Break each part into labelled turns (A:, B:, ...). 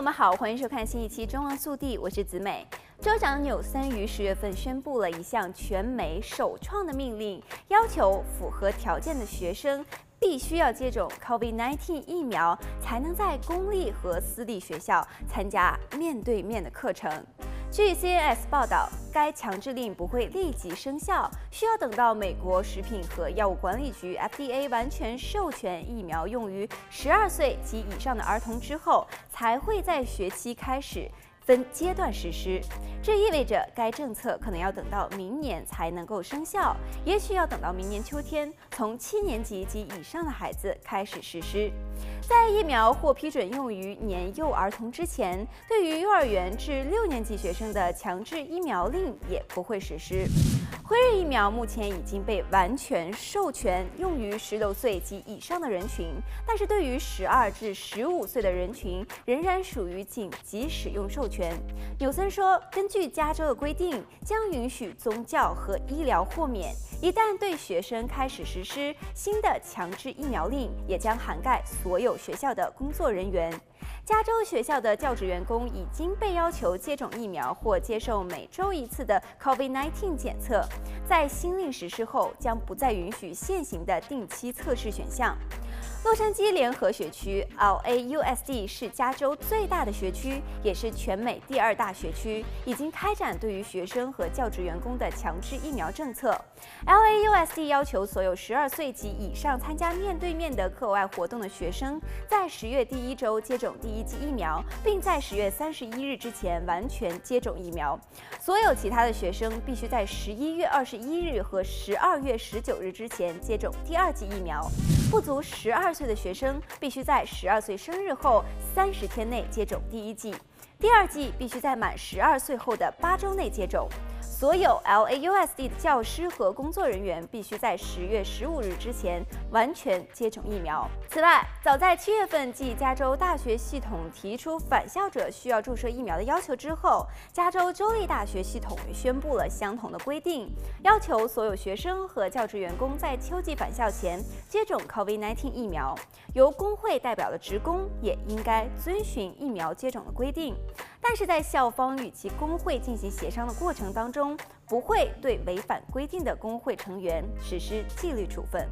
A: 我们好，欢迎收看新一期《中望速递》，我是子美。州长纽森于十月份宣布了一项全美首创的命令，要求符合条件的学生必须要接种 COVID-19 疫苗，才能在公立和私立学校参加面对面的课程。据 CNS 报道，该强制令不会立即生效，需要等到美国食品和药物管理局 FDA 完全授权疫苗用于十二岁及以上的儿童之后，才会在学期开始。分阶段实施，这意味着该政策可能要等到明年才能够生效，也许要等到明年秋天，从七年级及以上的孩子开始实施。在疫苗获批准用于年幼儿童之前，对于幼儿园至六年级学生的强制疫苗令也不会实施。辉瑞疫苗目前已经被完全授权用于十六岁及以上的人群，但是对于十二至十五岁的人群仍然属于紧急使用授权。纽森说，根据加州的规定，将允许宗教和医疗豁免。一旦对学生开始实施新的强制疫苗令，也将涵盖所有学校的工作人员。加州学校的教职员工已经被要求接种疫苗或接受每周一次的 COVID-19 检测。在新令实施后，将不再允许现行的定期测试选项。洛杉矶联合学区 （LAUSD） 是加州最大的学区，也是全美第二大学区，已经开展对于学生和教职员工的强制疫苗政策。LAUSD 要求所有十二岁及以上参加面对面的课外活动的学生，在十月第一周接种第一剂疫苗，并在十月三十一日之前完全接种疫苗。所有其他的学生必须在十一月二十一日和十二月十九日之前接种第二剂疫苗。不足十二二岁的学生必须在十二岁生日后三十天内接种第一剂，第二剂必须在满十二岁后的八周内接种。所有 LAUSD 的教师和工作人员必须在十月十五日之前完全接种疫苗。此外，早在七月份，继加州大学系统提出返校者需要注射疫苗的要求之后，加州州立大学系统宣布了相同的规定，要求所有学生和教职员工在秋季返校前接种 COVID-19 疫苗。由工会代表的职工也应该遵循疫苗接种的规定。但是在校方与其工会进行协商的过程当中，不会对违反规定的工会成员实施纪律处分。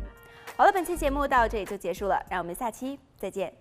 A: 好了，本期节目到这里就结束了，让我们下期再见。